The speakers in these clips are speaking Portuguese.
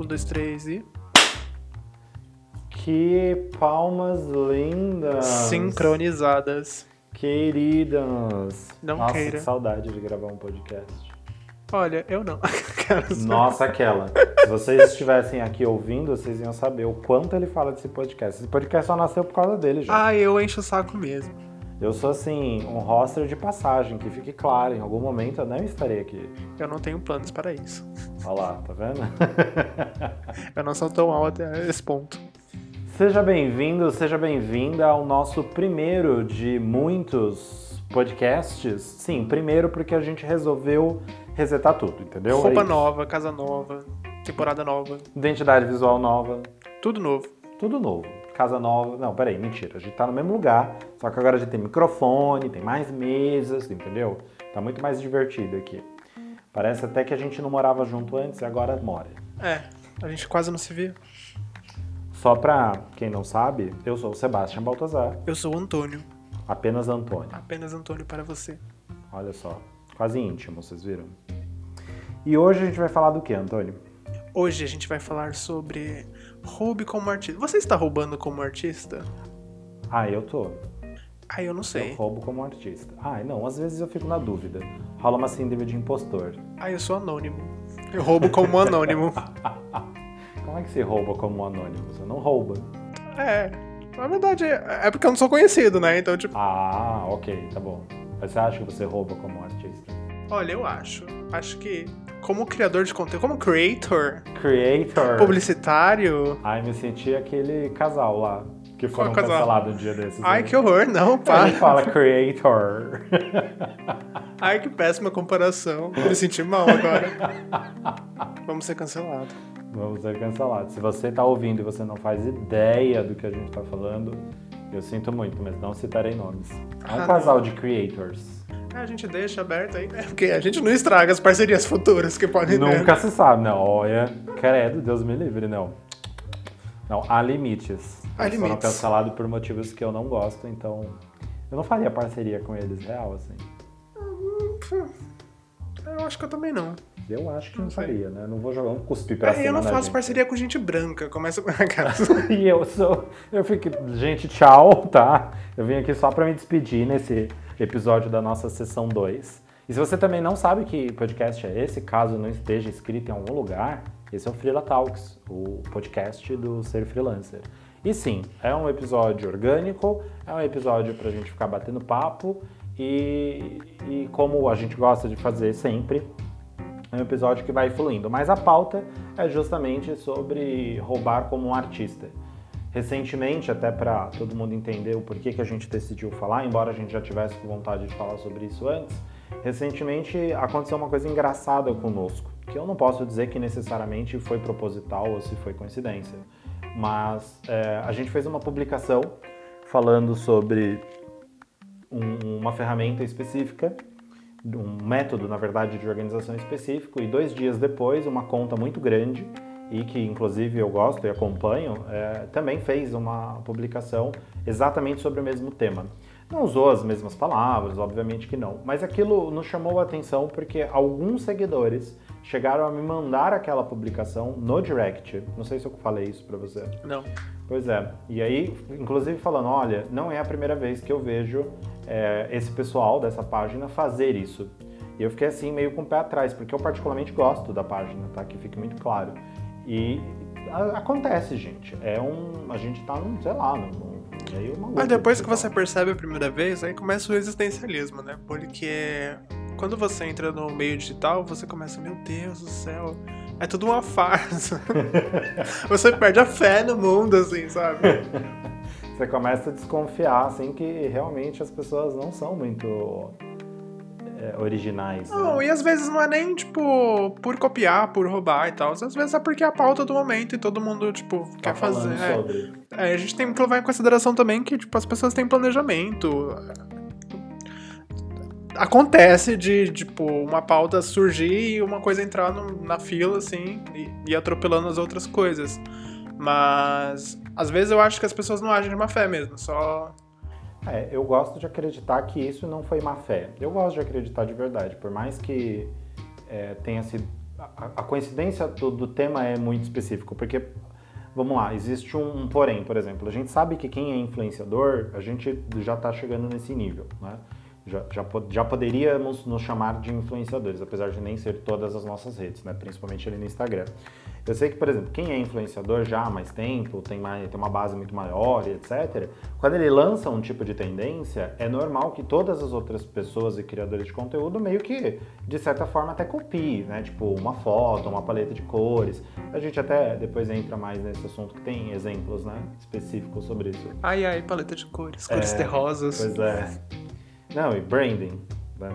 Um, dois, três e. Que palmas lindas! Sincronizadas. Queridas! Não Nossa, queira. que saudade de gravar um podcast. Olha, eu não. Nossa, aquela. Se vocês estivessem aqui ouvindo, vocês iam saber o quanto ele fala desse podcast. Esse podcast só nasceu por causa dele, já. Ah, eu encho o saco mesmo. Eu sou, assim, um roster de passagem, que fique claro, em algum momento eu não estarei aqui. Eu não tenho planos para isso. Olha lá, tá vendo? Eu não sou tão alto até esse ponto. Seja bem-vindo, seja bem-vinda ao nosso primeiro de muitos podcasts. Sim, primeiro porque a gente resolveu resetar tudo, entendeu? É Roupa isso. nova, casa nova, temporada nova, Identidade visual nova, tudo novo. tudo novo. Casa nova. Não, peraí, mentira. A gente tá no mesmo lugar, só que agora a gente tem microfone, tem mais mesas, entendeu? Tá muito mais divertido aqui. Parece até que a gente não morava junto antes e agora mora. É, a gente quase não se viu. Só pra quem não sabe, eu sou o Sebastião Baltazar, Eu sou o Antônio, apenas Antônio. apenas Antônio para você. Olha só, quase íntimo, vocês viram? E hoje a gente vai falar do que, Antônio? Hoje a gente vai falar sobre roube como artista. Você está roubando como artista? Ah, eu tô. Ah, eu não Eu sei. roubo como artista. Ah, não, às vezes eu fico na dúvida. Rola uma síndrome de impostor. Ah, eu sou anônimo. Eu roubo como anônimo. Como é que se rouba como anônimo? Você não rouba. É, na verdade é porque eu não sou conhecido, né? Então, tipo, Ah, ok, tá bom. Mas você acha que você rouba como artista? olha, eu acho. Acho que como criador de conteúdo, como creator, Creator. publicitário. Ai, me senti aquele casal lá que foram cancelados um dia desses. Ai, né? que horror, não, Ele pá. fala creator. Ai, que péssima comparação. Me senti mal agora. Vamos ser cancelados. Vamos ser cancelados. Se você tá ouvindo e você não faz ideia do que a gente tá falando, eu sinto muito, mas não citarei nomes. É um Ah, casal de creators. É, a gente deixa aberto aí, né? Porque a gente não estraga as parcerias futuras que podem ter. Nunca se sabe, não. Olha, credo, Deus me livre, não. Não, há limites. Há foram limites. cancelados por motivos que eu não gosto, então eu não faria parceria com eles real, assim. Eu acho que eu também não. Eu acho que não, Não faria, né? Não vou jogar um cuspir pra É, cima eu não faço gente. parceria com gente branca. Começa com a cara. E eu sou. Eu fico. Gente, tchau, tá? Eu vim aqui só pra me despedir nesse episódio da nossa sessão 2. E se você também não sabe que podcast é esse, caso não esteja escrito em algum lugar, esse é o Freela Talks, o podcast do Ser Freelancer. E sim, é um episódio orgânico, é um episódio pra gente ficar batendo papo e, e como a gente gosta de fazer sempre, é um episódio que vai fluindo, mas a pauta é justamente sobre roubar como um artista. Recentemente, até para todo mundo entender o porquê que a gente decidiu falar, embora a gente já tivesse vontade de falar sobre isso antes, recentemente aconteceu uma coisa engraçada conosco, que eu não posso dizer que necessariamente foi proposital ou se foi coincidência, mas é, a gente fez uma publicação falando sobre um- uma ferramenta específica um método, na verdade, de organização específico, e dois dias depois, uma conta muito grande, e que inclusive eu gosto e acompanho, é, também fez uma publicação exatamente sobre o mesmo tema. Não usou as mesmas palavras, obviamente que não, mas aquilo nos chamou a atenção porque alguns seguidores chegaram a me mandar aquela publicação no direct. Não sei se eu falei isso pra você. Não. Pois é. E aí, inclusive falando, olha, não é a primeira vez que eu vejo é, esse pessoal dessa página fazer isso. E eu fiquei assim meio com o pé atrás, porque eu particularmente gosto da página, tá? Que fique muito claro. E a- acontece, gente. É um, a gente tá num, sei lá, num. Mas depois que você percebe a primeira vez, aí começa o existencialismo, né? Porque quando você entra no meio digital, você começa, meu Deus do céu, é tudo uma farsa. você perde a fé no mundo, assim, sabe? Você começa a desconfiar, assim, que realmente as pessoas não são muito é, originais. né? Não, e às vezes não é nem, tipo, por copiar, por roubar e tal. Às vezes é porque é a pauta do momento e todo mundo, tipo, Tá quer fazer. é. sobre. É, a gente tem que levar em consideração também que, tipo, as pessoas têm planejamento. Acontece de, tipo, uma pauta surgir e uma coisa entrar no- na fila, assim, e, e atropelando as outras coisas. Mas, às vezes eu acho que as pessoas não agem de má fé mesmo, só... É, eu gosto de acreditar que isso não foi má fé. Eu gosto de acreditar de verdade, por mais que é, tenha sido a, a coincidência do, do, tema é muito específico, porque, vamos lá, existe um, um, porém, por exemplo, a gente sabe que quem é influenciador, a gente já está chegando nesse nível, né? Já, já, já, poderíamos nos chamar de influenciadores, apesar de nem ser todas as nossas redes, né? principalmente ali no Instagram. Eu sei que, por exemplo, quem é influenciador já há mais tempo, tem, mais, tem uma base muito maior e etc., quando ele lança um tipo de tendência, é normal que todas as outras pessoas e criadores de conteúdo meio que, de certa forma, até copiem, né? Tipo, uma foto, uma paleta de cores. A gente até depois entra mais nesse assunto que tem exemplos, né? Específicos sobre isso. Ai, ai, paleta de cores, cores é, terrosas. Pois é. Não, e branding. Né?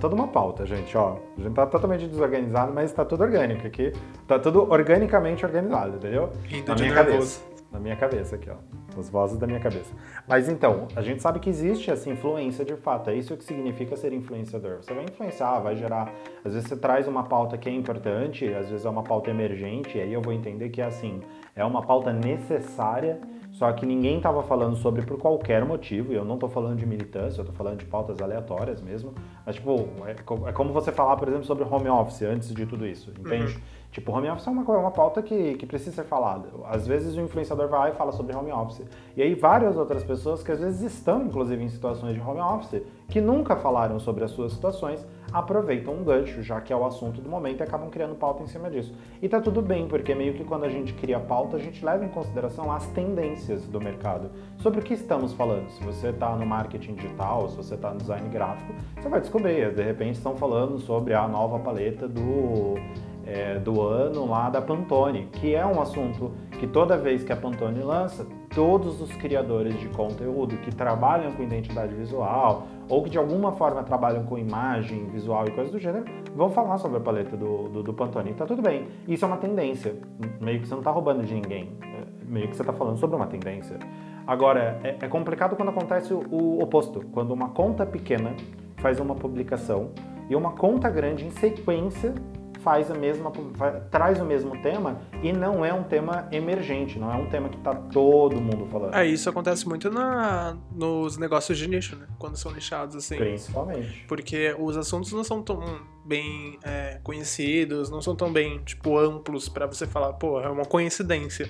Toda uma pauta, gente, ó. A gente tá totalmente desorganizado, mas tá tudo orgânico aqui. Tá tudo organicamente organizado, entendeu? Rindo Na minha nervoso. cabeça. Na minha cabeça aqui, ó. As vozes da minha cabeça. Mas então, a gente sabe que existe essa influência de fato. É isso que significa ser influenciador. Você vai influenciar, vai gerar. Às vezes você traz uma pauta que é importante, às vezes é uma pauta emergente, e aí eu vou entender que é assim, é uma pauta necessária só que ninguém estava falando sobre por qualquer motivo, e eu não estou falando de militância, eu estou falando de pautas aleatórias mesmo. Mas, tipo, é, é, como você falar, por exemplo, sobre home office antes de tudo isso, entende? Uhum. Tipo, home office é uma, uma pauta que, que precisa ser falada. Às vezes o influenciador vai e fala sobre home office. E aí várias outras pessoas que às vezes estão, inclusive, em situações de home office, que nunca falaram sobre as suas situações, aproveitam um gancho, já que é o assunto do momento, e acabam criando pauta em cima disso. E tá tudo bem, porque meio que quando a gente cria pauta, a gente leva em consideração as tendências do mercado. Sobre o que estamos falando. Se você está no marketing digital, se você está no design gráfico, você vai descobrir. De repente estão falando sobre a nova paleta do é, do ano lá da Pantone, que é um assunto que toda vez que a Pantone lança, todos os criadores de conteúdo que trabalham com identidade visual ou que de alguma forma trabalham com imagem visual e coisas do gênero, vão falar sobre a paleta do, do, do Pantone. Tá tudo bem. Isso é uma tendência. Meio que você não está roubando de ninguém. É, meio que você está falando sobre uma tendência. Agora, é, é complicado quando acontece o, o oposto. Quando uma conta pequena faz uma publicação e uma conta grande em sequência faz a mesma, traz o mesmo tema e não é um tema emergente, não é um tema que está todo mundo falando. É, isso acontece muito na, nos negócios de nicho, né? Quando são nichados, assim. Principalmente. Porque os assuntos não são tão bem é, conhecidos, não são tão bem, tipo, amplos para você falar, pô, é uma coincidência.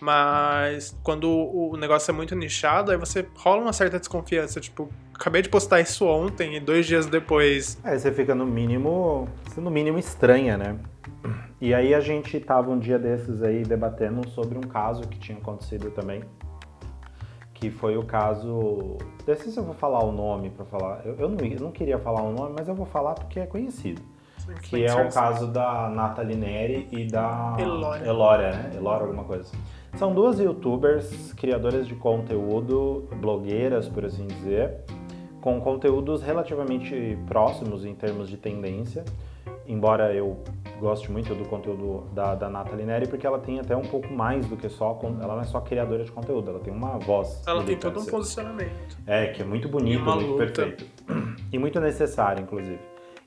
Mas quando o negócio é muito nichado, aí você rola uma certa desconfiança. Tipo, acabei de postar isso ontem e dois dias depois. É, você fica no mínimo. No mínimo estranha, né? E aí a gente tava um dia desses aí debatendo sobre um caso que tinha acontecido também. Que foi o caso. Desses eu vou falar o nome para falar. Eu, eu, não, eu não queria falar o nome, mas eu vou falar porque é conhecido que é o caso da Nathalie Neri e da Elora. Elora, né? Elora alguma coisa. São duas youtubers, criadoras de conteúdo, blogueiras, por assim dizer, com conteúdos relativamente próximos em termos de tendência, embora eu goste muito do conteúdo da, da Nathalie Neri, porque ela tem até um pouco mais do que só. Ela não é só criadora de conteúdo, ela tem uma voz. Ela tem todo um posicionamento. É, que é muito bonito, muito luta. perfeito. E muito necessário, inclusive.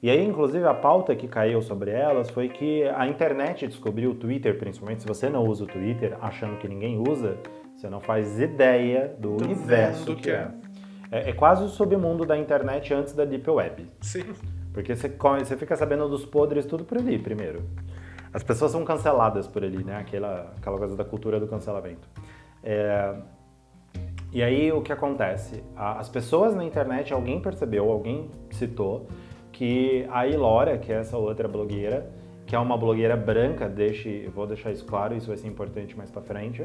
E aí, inclusive, a pauta que caiu sobre elas foi que a internet descobriu o Twitter, principalmente se você não usa o Twitter, achando que ninguém usa, você não faz ideia do, do universo do que, é. é. é. quase o submundo da internet antes da Deep Web. Sim. Porque você, você fica sabendo dos podres tudo por ali, primeiro. As pessoas são canceladas por ali, né? Aquela, aquela coisa da cultura do cancelamento. É... E aí, o que acontece? As pessoas na internet, alguém percebeu, alguém citou, que a Ilora, que é essa outra blogueira, que é uma blogueira branca, deixe, vou deixar isso claro, isso vai ser importante mais para frente,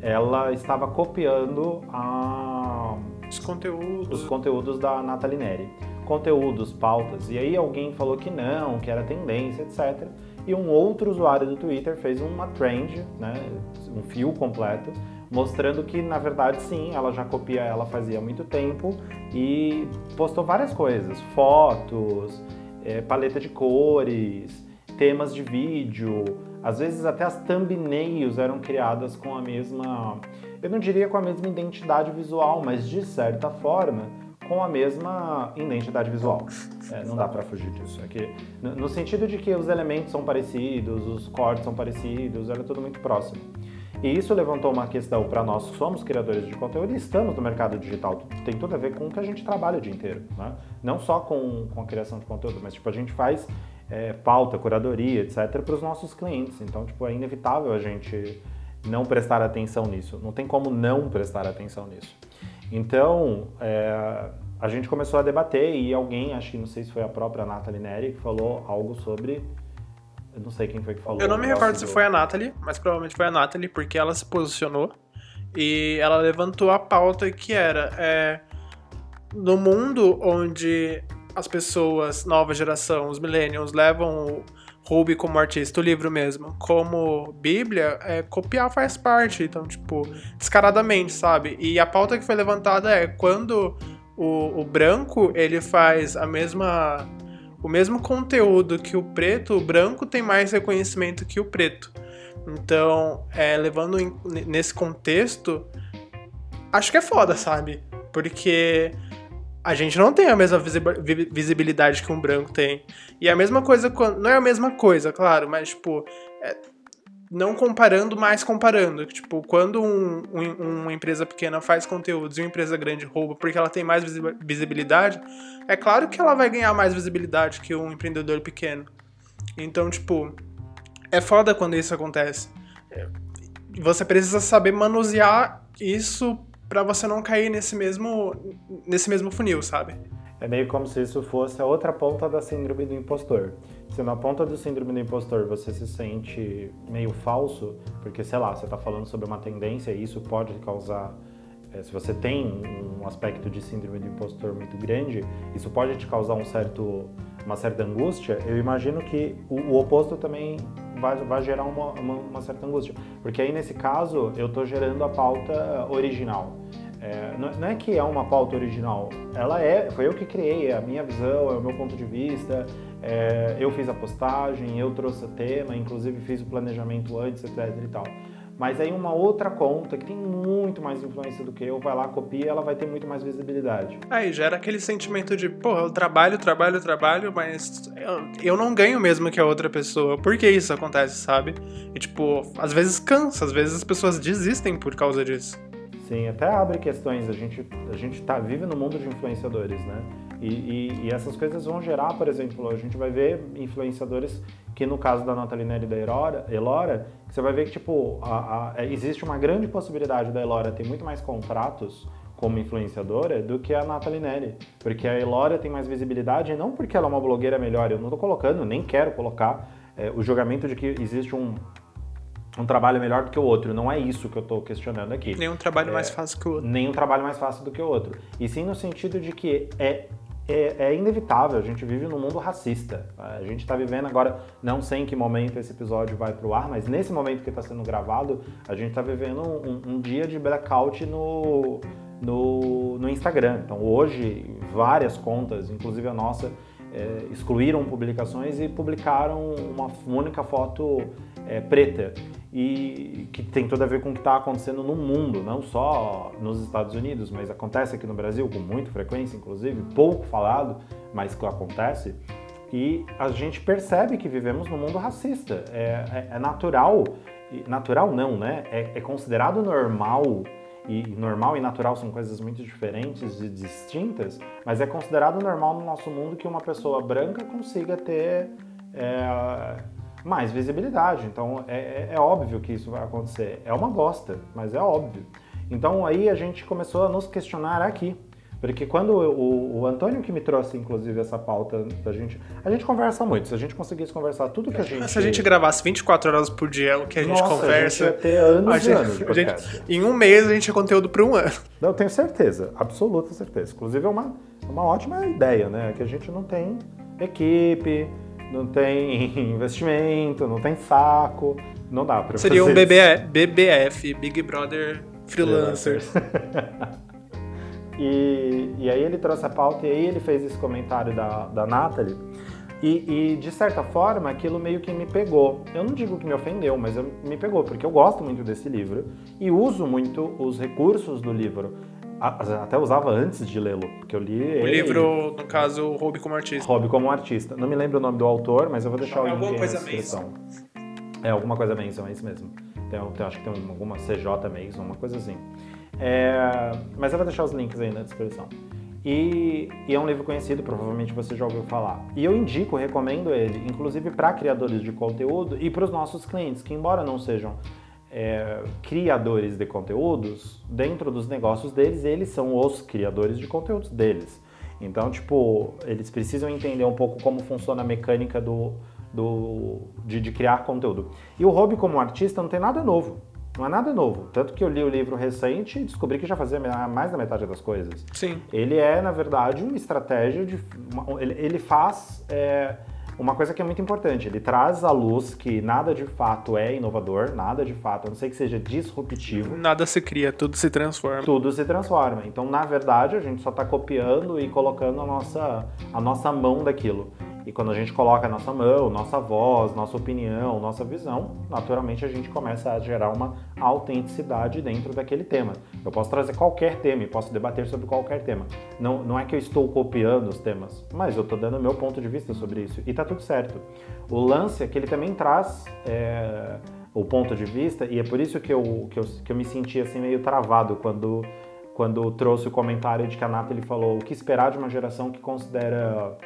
ela estava copiando a, os conteúdos os conteúdos da Nathalie Neri. Conteúdos, pautas. E aí alguém falou que não, que era tendência, etc. E um outro usuário do Twitter fez uma trend, né, um fio completo, mostrando que na verdade sim, ela já copia ela fazia muito tempo e postou várias coisas, fotos, é, paleta de cores, temas de vídeo, às vezes até as thumbnails eram criadas com a mesma, eu não diria com a mesma identidade visual, mas de certa forma com a mesma identidade visual. É, não dá para fugir disso. É no sentido de que os elementos são parecidos, os cortes são parecidos, era tudo muito próximo. E isso levantou uma questão para nós que somos criadores de conteúdo e estamos no mercado digital. Tem tudo a ver com o que a gente trabalha o dia inteiro, né? Não só com, com a criação de conteúdo, mas tipo, a gente faz é, pauta, curadoria, etc., para os nossos clientes. Então, tipo, é inevitável a gente não prestar atenção nisso. Não tem como não prestar atenção nisso. Então, é, a gente começou a debater e alguém, acho que não sei se foi a própria Nathalie Neri, que falou algo sobre eu não sei quem foi que falou. Eu não me recordo se foi a Nathalie, mas provavelmente foi a Nathalie, porque ela se posicionou e ela levantou a pauta que era é, no mundo onde as pessoas, nova geração, os millennials, levam o Ruby como artista, o livro mesmo, como Bíblia, é, copiar faz parte. Então, tipo, descaradamente, sabe? E a pauta que foi levantada é quando o, o branco ele faz a mesma o mesmo conteúdo que o preto, o branco tem mais reconhecimento que o preto. Então, é, levando em, nesse contexto, acho que é foda, sabe? Porque a gente não tem a mesma visibilidade que um branco tem. E a mesma coisa, não é a mesma coisa, claro, mas, tipo, é, não comparando, mas comparando. Tipo, quando um, um, uma empresa pequena faz conteúdos e uma empresa grande rouba porque ela tem mais visibilidade, é claro que ela vai ganhar mais visibilidade que um empreendedor pequeno. Então, tipo, é foda quando isso acontece. Você precisa saber manusear isso para você não cair nesse mesmo, nesse mesmo funil, sabe? É meio como se isso fosse a outra ponta da síndrome do impostor. Se na ponta do síndrome do impostor você se sente meio falso, porque sei lá, você está falando sobre uma tendência e isso pode causar. É, se você tem um aspecto de síndrome do impostor muito grande, isso pode te causar um certo, uma certa angústia. Eu imagino que o, o oposto também vai, vai gerar uma, uma, uma certa angústia. Porque aí, nesse caso, eu estou gerando a pauta original. É, não é que é uma pauta original, ela é, foi eu que criei, é a minha visão, é o meu ponto de vista, é, eu fiz a postagem, eu trouxe o tema, inclusive fiz o planejamento antes, etc e tal. Mas aí uma outra conta que tem muito mais influência do que eu, vai lá, copia, ela vai ter muito mais visibilidade. Aí gera aquele sentimento de, pô, eu trabalho, trabalho, trabalho, mas eu, não ganho mesmo que a outra pessoa. Por que isso acontece, sabe? E tipo, às vezes cansa, às vezes as pessoas desistem por causa disso. Sim, até abre questões. A gente, a gente tá, vive no mundo de influenciadores, né? E, e, e, essas coisas vão gerar, por exemplo, a gente vai ver influenciadores que no caso da Nathalie Neri e da Elora, Elora você vai ver que tipo, a, a, existe uma grande possibilidade da Elora ter muito mais contratos como influenciadora do que a Nathalie Neri. Porque a Elora tem mais visibilidade, não porque ela é uma blogueira melhor, eu não estou colocando, nem quero colocar é, o julgamento de que existe um, um trabalho melhor do que o outro. Não é isso que eu estou questionando aqui. Nenhum trabalho é, mais fácil que o outro. Nenhum trabalho mais fácil do que o outro. E sim no sentido de que é, é, é inevitável, a gente vive num mundo racista. A gente está vivendo agora, não sei em que momento esse episódio vai para o ar, mas nesse momento que está sendo gravado, a gente está vivendo um, um, dia de blackout no, no, no Instagram. Então hoje, várias contas, inclusive a nossa, é, excluíram publicações e publicaram uma única foto é, preta e que tem tudo a ver com o que está acontecendo no mundo, não só nos Estados Unidos, mas acontece aqui no Brasil com muita frequência, inclusive, pouco falado, mas que acontece. E a gente percebe que vivemos num mundo racista. É, é, é natural, natural não, né? É, é, considerado normal, e normal e natural são coisas muito diferentes e distintas, mas é considerado normal no nosso mundo que uma pessoa branca consiga ter. É, mais visibilidade. Então é, é, é, óbvio que isso vai acontecer. É uma bosta, mas é óbvio. Então aí a gente começou a nos questionar aqui. Porque quando o, o Antônio que me trouxe, inclusive, essa pauta da gente. A gente conversa muito. Se a gente conseguisse conversar tudo que a gente. Se a gente gravasse 24 horas por dia o que a gente Nossa, conversa. A gente ia ter anos a gente, anos de gente, Em um mês a gente tinha conteúdo para um ano. Eu tenho certeza, absoluta certeza. Inclusive é uma, uma ótima ideia, né? Que a gente não tem equipe, não tem investimento, não tem saco, não dá pra Seria fazer um BBF, BBF, Big Brother Freelancers. e, e aí ele trouxe a pauta e aí ele fez esse comentário da, da Nathalie. E, e, de certa forma aquilo meio que me pegou. Eu não digo que me ofendeu, mas eu, me pegou, porque eu gosto muito desse livro e uso muito os recursos do livro até usava antes de lê-lo, porque eu li. O ele, livro, no caso, Hobby como artista. Hobby como artista. Não me lembro o nome do autor, mas eu vou deixar é o link na descrição. É alguma coisa Manson, é isso mesmo. Tem, tem, acho que tem alguma CJ Mason, uma coisa assim. É, mas eu vou deixar os links aí na descrição. E, e, é um livro conhecido, provavelmente você já ouviu falar. E eu indico, recomendo ele, inclusive para criadores de conteúdo e para os nossos clientes, que embora não sejam é, criadores de conteúdos, dentro dos negócios deles, eles são os criadores de conteúdos deles. Então, tipo, eles precisam entender um pouco como funciona a mecânica do, do, de, de criar conteúdo. E o hobby como artista não tem nada novo. Não é nada novo. Tanto que eu li o livro recente e descobri que já fazia mais da metade das coisas. Sim. Ele é, na verdade, uma estratégia de. Uma, ele, ele, faz é, uma coisa que é muito importante. Ele traz à luz que nada de fato é inovador, nada de fato, a não ser que seja disruptivo. Nada se cria, tudo se transforma. Tudo se transforma. Então, na verdade, a gente só está copiando e colocando a nossa, a nossa mão daquilo. E quando a gente coloca nossa mão, nossa voz, nossa opinião, nossa visão, naturalmente a gente começa a gerar uma autenticidade dentro daquele tema. Eu posso trazer qualquer tema e posso debater sobre qualquer tema. Não, não é que eu estou copiando os temas, mas eu estou dando meu ponto de vista sobre isso. E está tudo certo. O lance é que ele também traz. É, o ponto de vista, e é por isso que eu, que eu, que eu me senti assim meio travado quando, quando trouxe o comentário de que a Nathalie falou o que esperar de uma geração que considera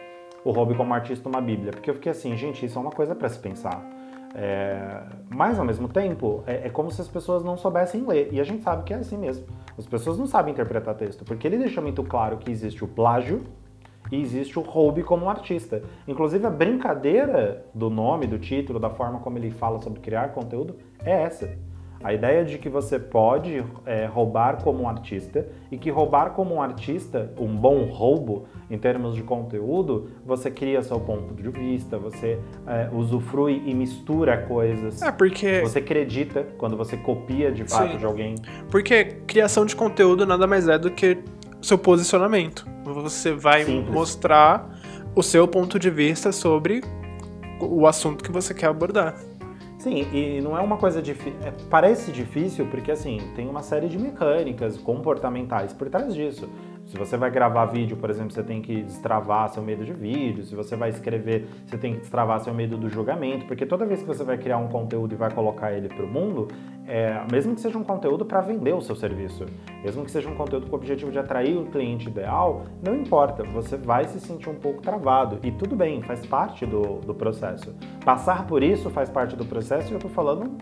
o hobby como artista uma bíblia. Porque eu fiquei assim, gente, isso é uma coisa para se pensar. É... Mas, ao mesmo tempo, é, é, como se as pessoas não soubessem ler. E a gente sabe que é assim mesmo. As pessoas não sabem interpretar texto, porque ele deixa muito claro que existe o plágio e existe o hobby como artista. Inclusive, a brincadeira do nome, do título, da forma como ele fala sobre criar conteúdo é essa. A ideia de que você pode é, roubar como um artista e que roubar como um artista, um bom roubo em termos de conteúdo, você cria seu ponto de vista, você é, usufrui e mistura coisas. É porque. Você acredita quando você copia de fato Sim. de alguém. Porque criação de conteúdo nada mais é do que seu posicionamento. Você vai Simples. mostrar o seu ponto de vista sobre o assunto que você quer abordar. Sim, e não é uma coisa difícil. É, parece difícil porque, assim, tem uma série de mecânicas comportamentais por trás disso. Se você vai gravar vídeo, por exemplo, você tem que destravar seu medo de vídeo. Se você vai escrever, você tem que destravar seu medo do julgamento. Porque toda vez que você vai criar um conteúdo e vai colocar ele para o mundo, é, mesmo que seja um conteúdo para vender o seu serviço, mesmo que seja um conteúdo com o objetivo de atrair o cliente ideal, não importa, você vai se sentir um pouco travado. E tudo bem, faz parte do, do processo. Passar por isso faz parte do processo e eu estou falando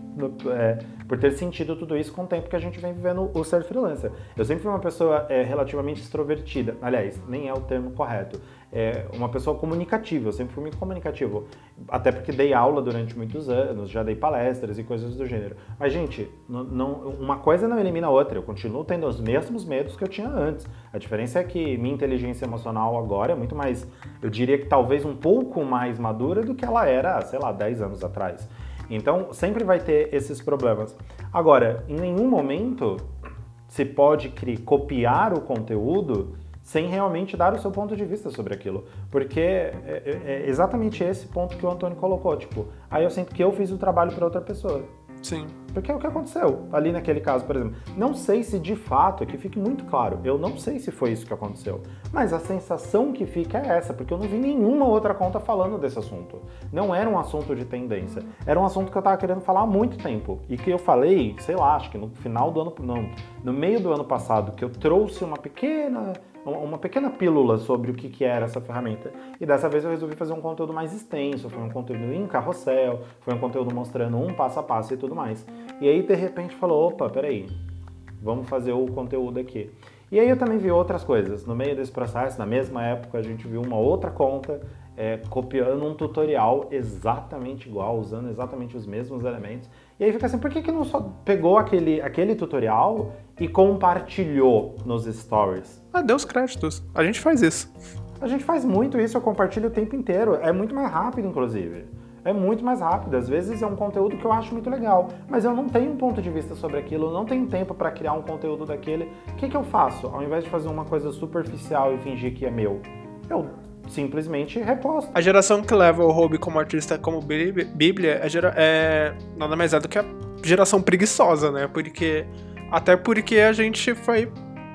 é, por ter sentido tudo isso com o tempo que a gente vem vivendo o ser freelancer. Eu sempre fui uma pessoa é, relativamente extrovertida, aliás, nem é o termo correto é, uma pessoa comunicativa, eu sempre fui muito comunicativo. Até porque dei aula durante muitos anos, já dei palestras e coisas do gênero. Mas, gente, não, não, uma coisa não elimina a outra. Eu continuo tendo os mesmos medos que eu tinha antes. A diferença é que minha inteligência emocional agora é muito mais, eu diria que talvez um pouco mais madura do que ela era, sei lá, 10 anos atrás. Então, sempre vai ter esses problemas. Agora, em nenhum momento se pode criar, copiar o conteúdo sem realmente dar o seu ponto de vista sobre aquilo. Porque é, é, é exatamente esse ponto que o Antônio colocou. Tipo, aí eu sinto que eu fiz o trabalho para outra pessoa. Sim. Porque é o que aconteceu ali naquele caso, por exemplo. Não sei se de fato, que fique muito claro, eu não sei se foi isso que aconteceu. Mas a sensação que fica é essa, porque eu não vi nenhuma outra conta falando desse assunto. Não era um assunto de tendência. Era um assunto que eu tava querendo falar há muito tempo. E que eu falei, sei lá, acho que no final do ano. Não, no meio do ano passado, que eu trouxe uma pequena uma pequena pílula sobre o que, que era essa ferramenta. E dessa vez eu resolvi fazer um conteúdo mais extenso, foi um conteúdo em carrossel, foi um conteúdo mostrando um passo a passo e tudo mais. E aí de repente falou, opa, peraí, vamos fazer o conteúdo aqui. E aí eu também vi outras coisas. No meio desse processo, na mesma época, a gente viu uma outra conta é, copiando um tutorial exatamente igual, usando exatamente os mesmos elementos. E aí fica assim, por que, que não só pegou aquele, aquele tutorial e compartilhou nos stories? Ah, deu os créditos. A gente faz isso. A gente faz muito isso, eu compartilho o tempo inteiro. É muito mais rápido, inclusive. É muito mais rápido. Às vezes é um conteúdo que eu acho muito legal, mas eu não tenho um ponto de vista sobre aquilo, não tenho tempo para criar um conteúdo daquele. O que, que eu faço? Ao invés de fazer uma coisa superficial e fingir que é meu, eu simplesmente reposto. A geração que leva o hobby como artista como bíblia é, gera, é nada mais é do que a geração preguiçosa, né? Porque até porque a gente foi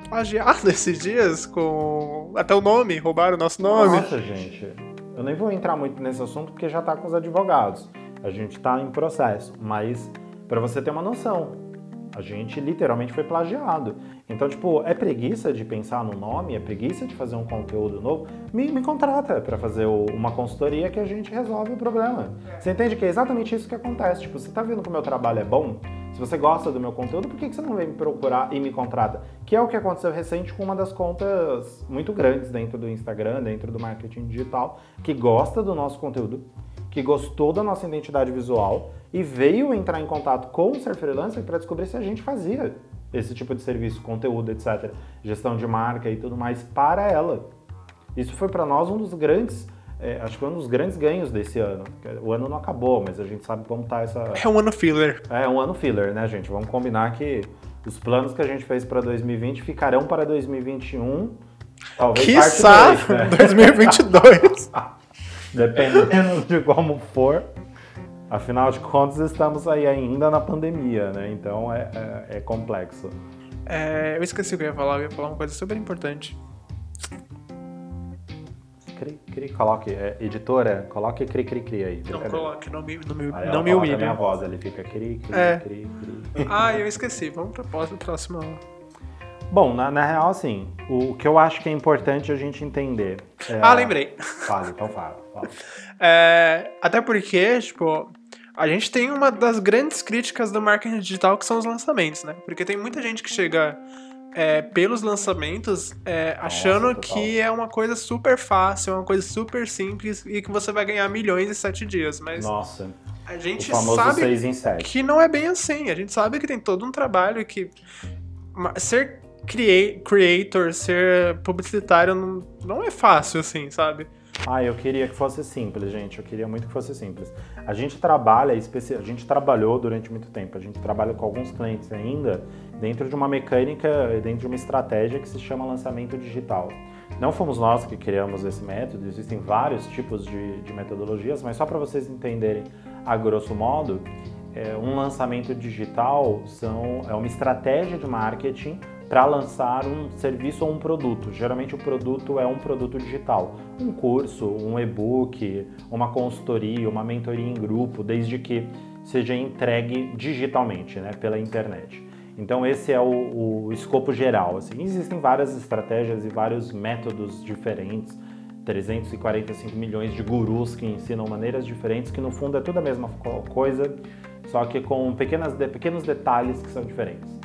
plagiado esses dias com até o nome, roubaram o nosso nome. Nossa, gente. Eu nem vou entrar muito nesse assunto porque já tá com os advogados. A gente tá em processo, mas Para você ter uma noção. A gente literalmente foi plagiado. Então, tipo, é preguiça de pensar no nome, é preguiça de fazer um conteúdo novo. Me, me contrata para fazer o, uma consultoria que a gente resolve o problema. Você entende que é exatamente isso que acontece. Tipo, você tá vendo que o meu trabalho é bom? Se você gosta do meu conteúdo, por que, que você não vem me procurar e me contrata? Que é o que aconteceu recente com uma das contas muito grandes dentro do Instagram, dentro do marketing digital, que gosta do nosso conteúdo, que gostou da nossa identidade visual e veio entrar em contato com o Ser Freelancer para descobrir se a gente fazia esse tipo de serviço, conteúdo, etc., gestão de marca e tudo mais para ela. Isso foi para nós um dos grandes, é, acho que foi um dos grandes ganhos desse ano. O ano não acabou, mas a gente sabe como tá essa. É um ano filler. É um ano filler, né, gente? Vamos combinar que os planos que a gente fez para 2020 ficarão para 2021. Talvez Quiçá parte 2, né? 2022. Dependendo de como for. Afinal de contas, estamos aí ainda na pandemia, né? Então é, é, é complexo. É, eu esqueci o que eu ia falar, eu ia falar uma coisa super importante. Cri, cri, coloque, é, editora, coloque cri, cri, cri aí. Não coloque, não me, não me, aí não me humilhe. minha voz, ele fica cri, cri, é. cri, cri. Ah, eu esqueci. Vamos para a próxima. Bom, na, na, real, assim, o que eu acho que é importante a gente entender. É... Ah, lembrei. Fale, então fala. fala. É, até porque, tipo, a gente tem uma das grandes críticas do marketing digital que são os lançamentos, né? Porque tem muita gente que chega é, pelos lançamentos é, achando que é uma coisa super fácil, uma coisa super simples e que você vai ganhar milhões em sete dias. Mas Nossa. a gente sabe que não é bem assim. A gente sabe que tem todo um trabalho que ser creator, ser publicitário não, não é fácil assim, sabe? Ah, eu queria que fosse simples, gente. Eu queria muito que fosse simples. A gente trabalha, a gente trabalhou durante muito tempo. A gente trabalha com alguns clientes ainda dentro de uma mecânica, dentro de uma estratégia que se chama lançamento digital. Não fomos nós que criamos esse método, existem vários tipos de, de metodologias, mas só para vocês entenderem a grosso modo, é, um lançamento digital são, é uma estratégia de marketing para lançar um serviço ou um produto. Geralmente o produto é um produto digital, um curso, um e-book, uma consultoria, uma mentoria em grupo, desde que seja entregue digitalmente, né, pela internet. Então esse é o, o escopo geral. Assim. Existem várias estratégias e vários métodos diferentes. 345 milhões de gurus que ensinam maneiras diferentes, que no fundo é tudo a mesma coisa, só que com pequenas, pequenos detalhes que são diferentes.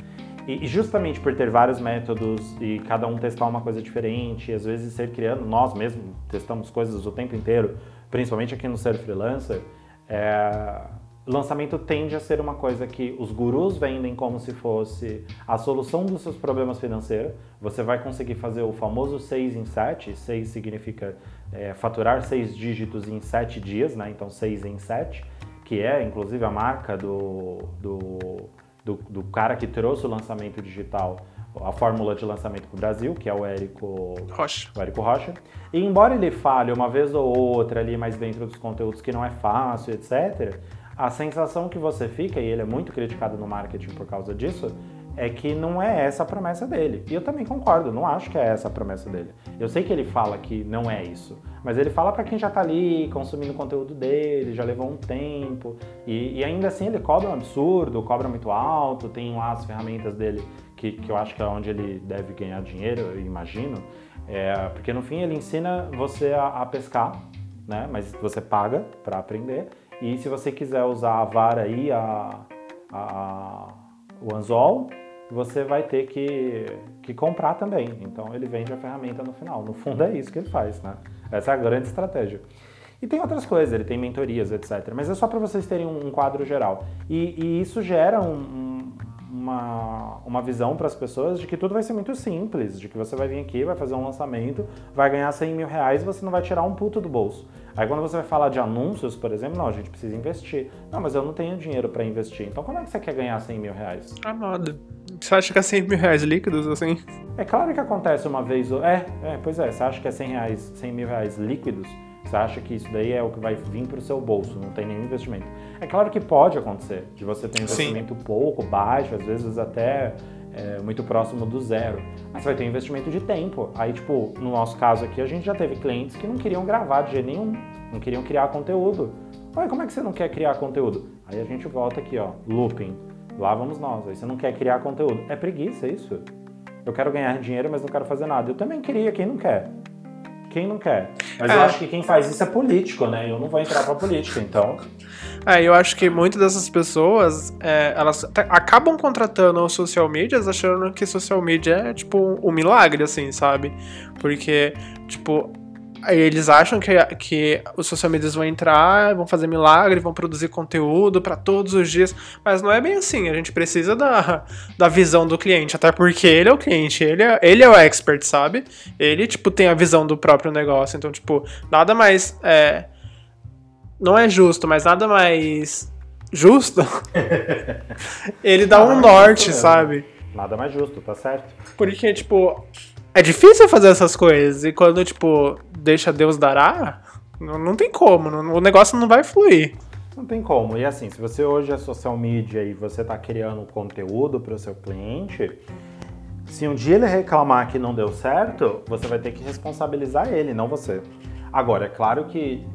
E, justamente por ter vários métodos e cada um testar uma coisa diferente, e às vezes ser criando, nós mesmos testamos coisas o tempo inteiro, principalmente aqui no Ser Freelancer, é, lançamento tende a ser uma coisa que os gurus vendem como se fosse a solução dos seus problemas financeiros. Você vai conseguir fazer o famoso 6 em 7, 6 significa é, faturar 6 dígitos em 7 dias, né? então 6 em 7, que é inclusive a marca do, do do, do cara que trouxe o lançamento digital, a fórmula de lançamento para o Brasil, que é o Érico Rocha. O Érico Rocha. E embora ele fale uma vez ou outra ali mais dentro dos conteúdos que não é fácil, etc., a sensação que você fica, e ele é muito criticado no marketing por causa disso, é que não é essa a promessa dele. E eu também concordo, não acho que é essa a promessa dele. Eu sei que ele fala que não é isso, mas ele fala para quem já tá ali consumindo o conteúdo dele, já levou um tempo, e, e, ainda assim ele cobra um absurdo, cobra muito alto, tem lá as ferramentas dele que, que eu acho que é onde ele deve ganhar dinheiro, eu imagino, é, porque no fim ele ensina você a, a pescar, né? Mas você paga para aprender, e se você quiser usar a vara aí, a, a o anzol, você vai ter que, que comprar também. Então ele vende a ferramenta no final. No fundo é isso que ele faz, né? Essa é a grande estratégia. E tem outras coisas, ele tem mentorias, etc. Mas é só para vocês terem um, quadro geral. E, e isso gera um, um, uma, uma visão para as pessoas de que tudo vai ser muito simples, de que você vai vir aqui, vai fazer um lançamento, vai ganhar 100 mil reais e você não vai tirar um puto do bolso. Aí quando você vai falar de anúncios, por exemplo, não, a gente precisa investir. Não, mas eu não tenho dinheiro para investir. Então como é que você quer ganhar 100 mil reais? Ah, nada. Você acha que é 100 mil reais líquidos, assim? É claro que acontece uma vez. É, é, pois é. Você acha que é 100, reais, 100 mil reais líquidos? Você acha que isso daí é o que vai vir para o seu bolso, não tem nenhum investimento. É claro que pode acontecer, de você ter um investimento Sim. pouco, baixo, às vezes até é, muito próximo do zero. Mas você vai ter um investimento de tempo. Aí, tipo, no nosso caso aqui, a gente já teve clientes que não queriam gravar de jeito nenhum, não queriam criar conteúdo. Ué, como é que você não quer criar conteúdo? Aí a gente volta aqui, ó, looping. Lá vamos nós. Aí você não quer criar conteúdo. É preguiça, isso. Eu quero ganhar dinheiro, mas não quero fazer nada. Eu também queria, quem não quer? Quem não quer? Mas é. eu acho que quem faz isso é político, né? Eu não vou entrar pra política, então. É, eu acho que muitas dessas pessoas, é, elas acabam contratando os social medias achando que social media é, tipo, um milagre, assim, sabe? Porque, tipo, eles acham que, que os social medias vão entrar, vão fazer milagre, vão produzir conteúdo para todos os dias, mas não é bem assim. A gente precisa da, da visão do cliente, até porque ele é o cliente, ele é, ele é o expert, sabe? Ele, tipo, tem a visão do próprio negócio. Então, tipo, nada mais. É, não é justo, mas nada mais justo. ele dá um norte, sabe? Nada mais justo, tá certo. Porque, tipo, é difícil fazer essas coisas. E quando, tipo, deixa Deus dará, não, não tem como. Não, o negócio não vai fluir. Não tem como. E assim, se você hoje é social media e você está criando conteúdo para o seu cliente, se um dia ele reclamar que não deu certo, você vai ter que responsabilizar ele, não você. Agora, é claro que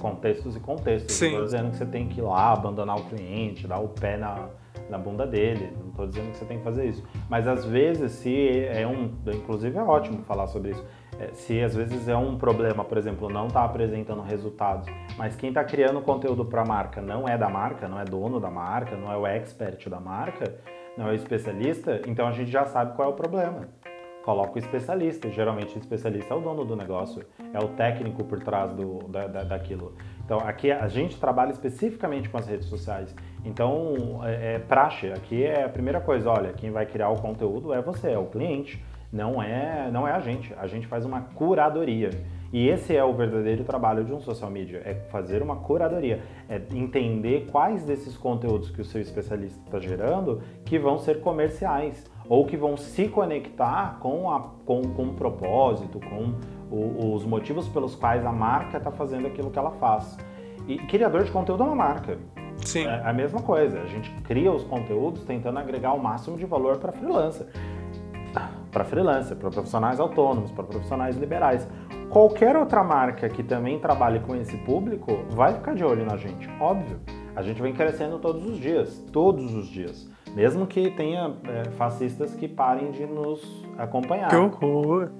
contextos e contextos. Sim. Estou dizendo que você tem que ir lá, abandonar o cliente, dar o pé na, na bunda dele. Não estou dizendo que você tem que fazer isso. Mas às vezes, se é um. Inclusive é ótimo falar sobre isso. É, se às vezes é um problema, por exemplo, não está apresentando resultados, mas quem está criando conteúdo para a marca não é da marca, não é dono da marca, não é o expert da marca, não é o especialista, então a gente já sabe qual é o problema. Coloca o especialista. Geralmente o especialista é o dono do negócio, é o técnico por trás do, da, da, daquilo. Então aqui a gente trabalha especificamente com as redes sociais. Então é, é praxe. Aqui é a primeira coisa. Olha, quem vai criar o conteúdo é você, é o cliente. Não é, não é a gente. A gente faz uma curadoria. E esse é o verdadeiro trabalho de um social media, é fazer uma curadoria, é entender quais desses conteúdos que o seu especialista está gerando que vão ser comerciais ou que vão se conectar com, a, com, com um propósito, com o, os motivos pelos quais a marca está fazendo aquilo que ela faz. E criador de conteúdo é uma marca. Sim. É a mesma coisa, a gente cria os conteúdos tentando agregar o máximo de valor para freelancer. Para freelancer, para profissionais autônomos, para profissionais liberais. Qualquer outra marca que também trabalhe com esse público vai ficar de olho na gente, óbvio. A gente vem crescendo todos os dias, todos os dias. Mesmo que tenha é, fascistas que parem de nos acompanhar. Que horror!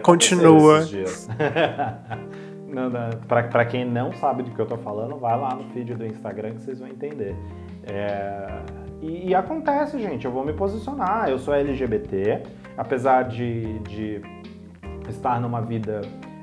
Continua. Para quem não sabe do que eu tô falando, vai lá no feed do Instagram que vocês vão entender. É, e, e, acontece, gente, eu vou me posicionar. Eu sou LGBT, apesar de, de estar numa vida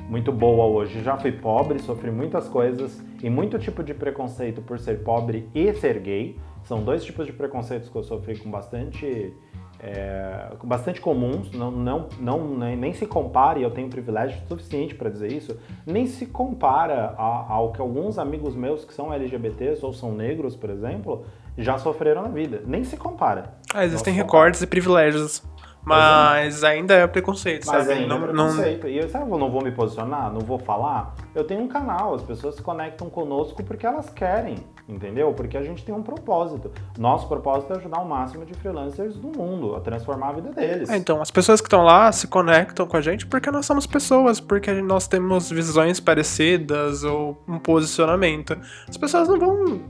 muito boa hoje, já fui pobre, sofri muitas coisas e muito tipo de preconceito por ser pobre e ser gay. São dois tipos de preconceitos que eu sofri com bastante, é, bastante comuns, não, não, não, nem, nem se compara, e eu tenho privilégio suficiente para dizer isso, nem se compara a, ao que alguns amigos meus que são LGBTs ou são negros, por exemplo, já sofreram na vida. Nem se compara. Ah, existem recortes e privilégios. Mas ainda é preconceito, Mas sabe? ainda é não, é preconceito. Não... E eu, sabe, eu não vou me posicionar, não vou falar. Eu tenho um canal, as pessoas se conectam conosco porque elas querem, entendeu? Porque a gente tem um propósito. Nosso propósito é ajudar o máximo de freelancers do mundo a transformar a vida deles. É, então, as pessoas que estão lá se conectam com a gente porque nós somos pessoas, porque nós temos visões parecidas ou um posicionamento. As pessoas não vão.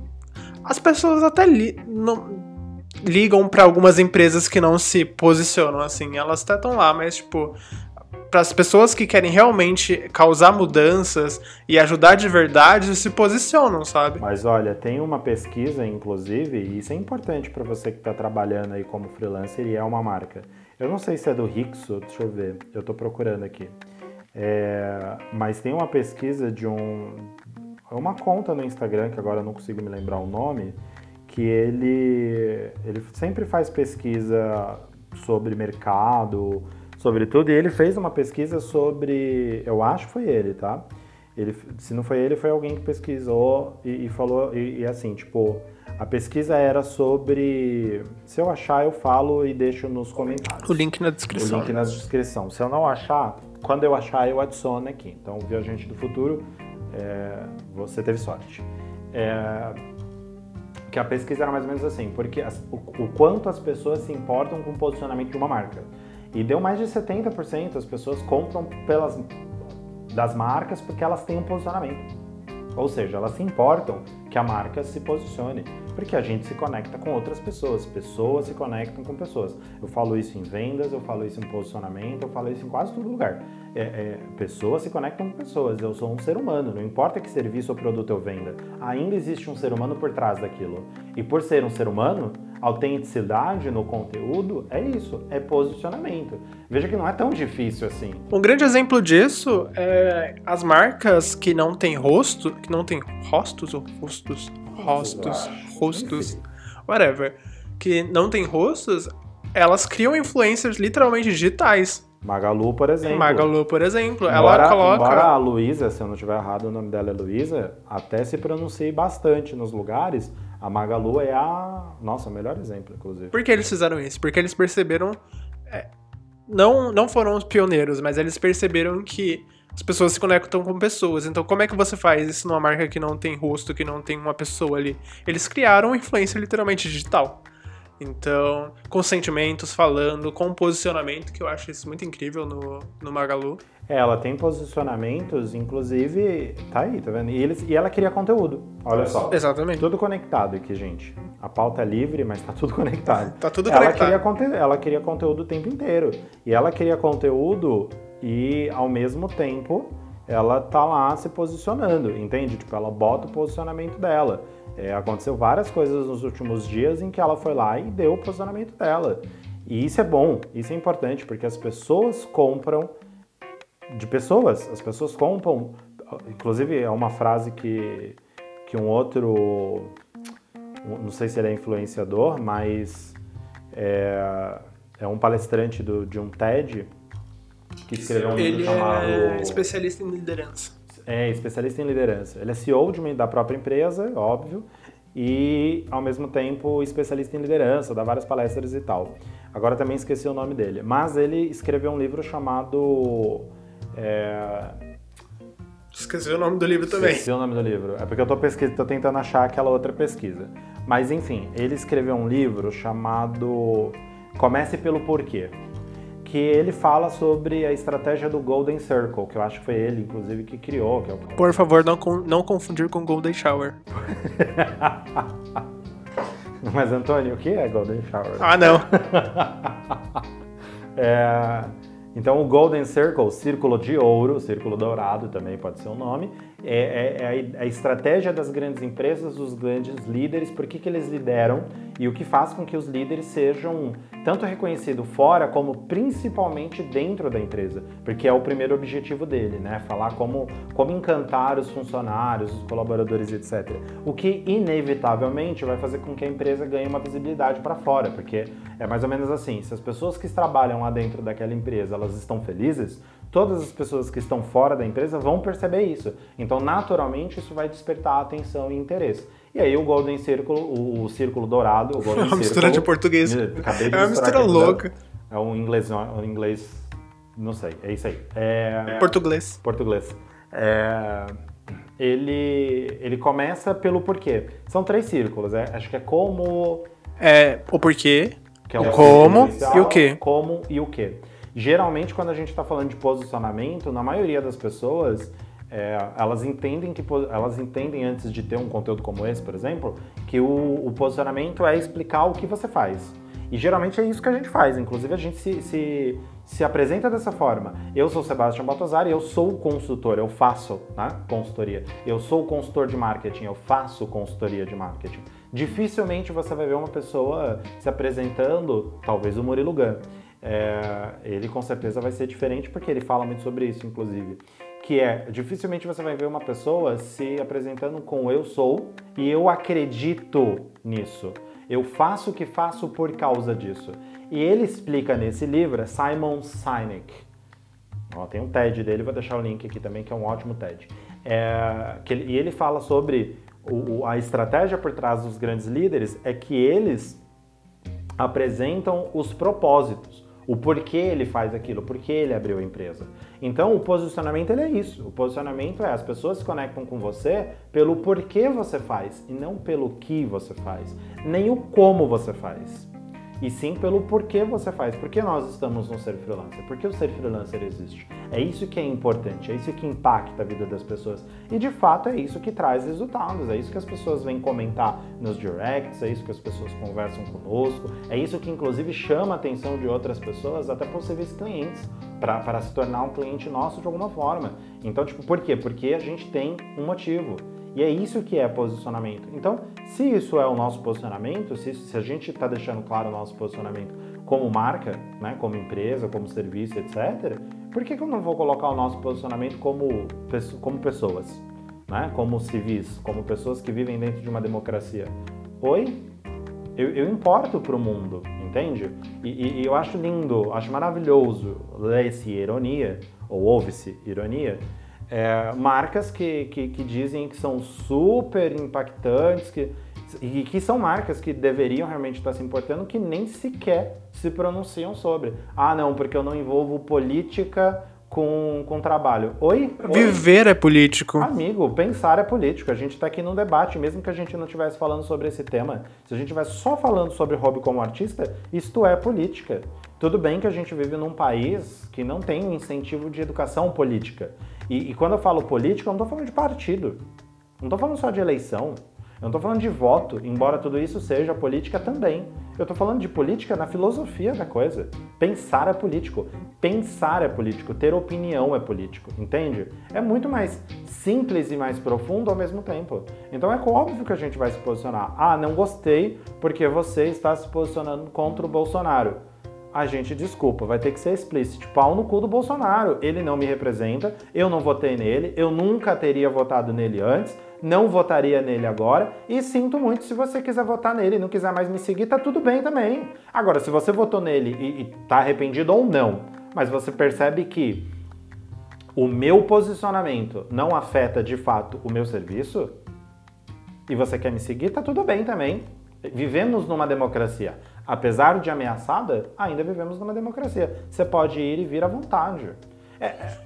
As pessoas até li... não ligam para algumas empresas que não se posicionam assim. Elas até estão lá, mas tipo, para as pessoas que querem realmente causar mudanças e ajudar de verdade, se posicionam, sabe? Mas olha, tem uma pesquisa, inclusive, e isso é importante para você que está trabalhando aí como freelancer e é uma marca. Eu não sei se é do Rixo, deixa eu ver, eu estou procurando aqui. É, mas tem uma pesquisa de um. Uma conta no Instagram, que agora eu não consigo me lembrar o nome, que ele, ele sempre faz pesquisa sobre mercado, sobre tudo, e ele fez uma pesquisa sobre, eu acho que foi ele, tá? Ele, se não foi ele, foi alguém que pesquisou e, e falou, e, e, assim, tipo, a pesquisa era sobre, se eu achar eu falo e deixo nos comentários. O link na descrição. O link na descrição. Se eu não achar, quando eu achar eu adiciono aqui. Então, viajante do futuro, é, você teve sorte. É, que a pesquisa era mais ou menos assim, porque as, o, o, quanto as pessoas se importam com o posicionamento de uma marca. E deu mais de 70% as pessoas compram pelas das marcas porque elas têm um posicionamento. Ou seja, elas se importam que a marca se posicione, porque a gente se conecta com outras pessoas, pessoas se conectam com pessoas. Eu falo isso em vendas, eu falo isso em posicionamento, eu falo isso em quase todo lugar. É, é, pessoas se conectam com pessoas, eu sou um ser humano, não importa que serviço ou produto eu venda, ainda existe um ser humano por trás daquilo. E por ser um ser humano, autenticidade no conteúdo é isso, é posicionamento. Veja que não é tão difícil assim. Um grande exemplo disso é as marcas que não têm rosto, que não têm rostos ou rostos, rostos, rostos, whatever, que não têm rostos, elas criam influencers literalmente digitais. Magalu, por exemplo. Magalu, por exemplo, embora, ela coloca. Embora a Luísa, se eu não estiver errado, o nome dela é Luísa, até se pronunciei bastante nos lugares. A Magalu é a. Nossa, o melhor exemplo, inclusive. Por que eles fizeram isso? Porque eles perceberam. É, não, não foram os pioneiros, mas eles perceberam que as pessoas se conectam com pessoas. Então, como é que você faz isso numa marca que não tem rosto, que não tem uma pessoa ali? Eles criaram uma influência literalmente digital. Então, com sentimentos, falando, com posicionamento, que eu acho isso muito incrível no, no Magalu. É, ela tem posicionamentos, inclusive, tá aí, tá vendo? E, eles, e ela cria conteúdo, olha só. Exatamente. Tudo conectado aqui, gente. A pauta é livre, mas tá tudo conectado. tá tudo ela conectado. Queria, ela queria conteúdo o tempo inteiro. E ela queria conteúdo e, ao mesmo tempo, ela tá lá se posicionando, entende? Tipo, ela bota o posicionamento dela. É, aconteceu várias coisas nos últimos dias em que ela foi lá e deu o posicionamento dela. E isso é bom, isso é importante, porque as pessoas compram de pessoas, as pessoas compram. Inclusive, é uma frase que, que um outro, não sei se ele é influenciador, mas é, é um palestrante do, de um TED que escreveu um livro ele chamado. é especialista em liderança. É, especialista em liderança. Ele é CEO de uma, da própria empresa, óbvio, e ao mesmo tempo especialista em liderança, dá várias palestras e tal. Agora também esqueci o nome dele. Mas ele escreveu um livro chamado. É... Esqueci o nome do livro também. Esqueci o nome do livro. É porque eu tô, pesquisa, tô tentando achar aquela outra pesquisa. Mas enfim, ele escreveu um livro chamado Comece pelo Porquê que ele fala sobre a estratégia do Golden Circle, que eu acho que foi ele, inclusive, que criou. Que é o... Por favor, não, não confundir com Golden Shower. Mas, Antônio, o que é Golden Shower? Ah, não. é, então, o Golden Circle, círculo de ouro, círculo dourado também pode ser o um nome, é, é, é, a estratégia das grandes empresas, dos grandes líderes, por que, que eles lideram e o que faz com que os líderes sejam tanto reconhecidos fora como principalmente dentro da empresa, porque é o primeiro objetivo dele, né? Falar como, como encantar os funcionários, os colaboradores, etc. O que inevitavelmente vai fazer com que a empresa ganhe uma visibilidade para fora, porque é mais ou menos assim: se as pessoas que trabalham lá dentro daquela empresa elas estão felizes, todas as pessoas que estão fora da empresa vão perceber isso. Então, naturalmente, isso vai despertar atenção e interesse. E aí o Golden Circle, o, o Círculo Dourado, o Golden É uma mistura de português. Acabei de é uma mistura louca. É um inglês, um inglês, não sei, é isso aí. É, português. Português. É, ele, ele começa pelo porquê. São três círculos, é, acho que é como... É o porquê, que é o como e o quê. Como e o quê. Geralmente, quando a gente está falando de posicionamento, na maioria das pessoas, é, elas entendem que elas entendem antes de ter um conteúdo como esse, por exemplo, que o, o, posicionamento é explicar o que você faz. E geralmente é isso que a gente faz. Inclusive a gente se, se, se apresenta dessa forma. Eu sou Sebastião Baltazar e eu sou consultor, eu faço né, consultoria. Eu sou consultor de marketing, eu faço consultoria de marketing. Dificilmente você vai ver uma pessoa se apresentando, talvez o Murilo Gun. É, ele com certeza vai ser diferente porque ele fala muito sobre isso, inclusive. Que é, dificilmente você vai ver uma pessoa se apresentando com eu sou e eu acredito nisso. Eu faço o que faço por causa disso. E ele explica nesse livro, Simon Sinek. Ó, tem um TED dele, vou deixar o link aqui também, que é um ótimo TED. É, que e ele fala sobre o, a estratégia por trás dos grandes líderes é que eles apresentam os propósitos o porquê ele faz aquilo, porquê ele abriu a empresa. Então, o posicionamento é isso. O posicionamento é as pessoas se conectam com você pelo porquê você faz e não pelo que você faz, nem o como você faz. E sim pelo porquê você faz. Por que nós estamos no ser freelancer? Por que o ser freelancer existe? É isso que é importante, é isso que impacta a vida das pessoas. E de fato é isso que traz resultados, é isso que as pessoas vêm comentar nos directs, é isso que as pessoas conversam conosco, é isso que inclusive chama a atenção de outras pessoas, até possíveis clientes, para se tornar um cliente nosso de alguma forma. Então, tipo, por quê? Porque a gente tem um motivo. E é isso que é posicionamento. Então, se isso é o nosso posicionamento, se, se a gente está deixando claro o nosso posicionamento como marca, né, como empresa, como serviço, etc., por que, que eu não vou colocar o nosso posicionamento como, como pessoas, né, como civis, como pessoas que vivem dentro de uma democracia? Oi? Eu, eu importo para o mundo, entende? E, e, eu acho lindo, acho maravilhoso ler-se ironia, ou ouve-se ironia, é, marcas que, que, que, dizem que são super impactantes que, e que são marcas que deveriam realmente estar se importando, que nem sequer se pronunciam sobre. Ah, não, porque eu não envolvo política com, com trabalho. Oi? Oi? Viver é político. Amigo, pensar é político. A gente está aqui num debate, mesmo que a gente não estivesse falando sobre esse tema. Se a gente estivesse só falando sobre hobby como artista, isto é política. Tudo bem que a gente vive num país que não tem um incentivo de educação política. E, e quando eu falo política, eu não estou falando de partido. Não estou falando só de eleição. Eu não estou falando de voto, embora tudo isso seja política também. Eu estou falando de política na filosofia da coisa. Pensar é político. Pensar é político. Ter opinião é político. Entende? É muito mais simples e mais profundo ao mesmo tempo. Então é óbvio que a gente vai se posicionar. Ah, não gostei porque você está se posicionando contra o Bolsonaro a gente, desculpa, vai ter que ser explícito. Pau no cu do Bolsonaro. Ele não me representa, eu não votei nele, eu nunca teria votado nele antes, não votaria nele agora. E sinto muito se você quiser votar nele e não quiser mais me seguir, tá tudo bem também. Agora, se você votou nele e, e tá arrependido ou não, mas você percebe que o meu posicionamento não afeta de fato o meu serviço, e você quer me seguir, tá tudo bem também. Vivemos numa democracia apesar de ameaçada, ainda vivemos numa democracia. Você pode ir e vir à vontade. É, é...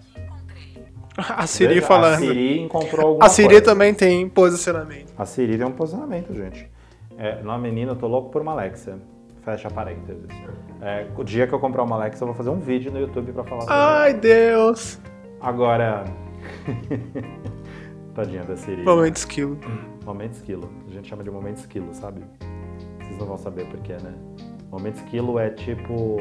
A Siri Veja, falando. A Siri encontrou alguma A Siri coisa. também tem posicionamento. A Siri tem um posicionamento, gente. É, não, menina, eu tô louco por uma Alexa. Fecha parênteses. É, o dia que eu comprar uma Alexa, eu vou fazer um vídeo no YouTube para falar sobre Ai, ela. Deus! Agora. Tadinha da Siri. Momento esquilo. Momento esquilo. A gente chama de momento esquilo, sabe? Vocês não vão saber porquê, né? Momento esquilo é tipo.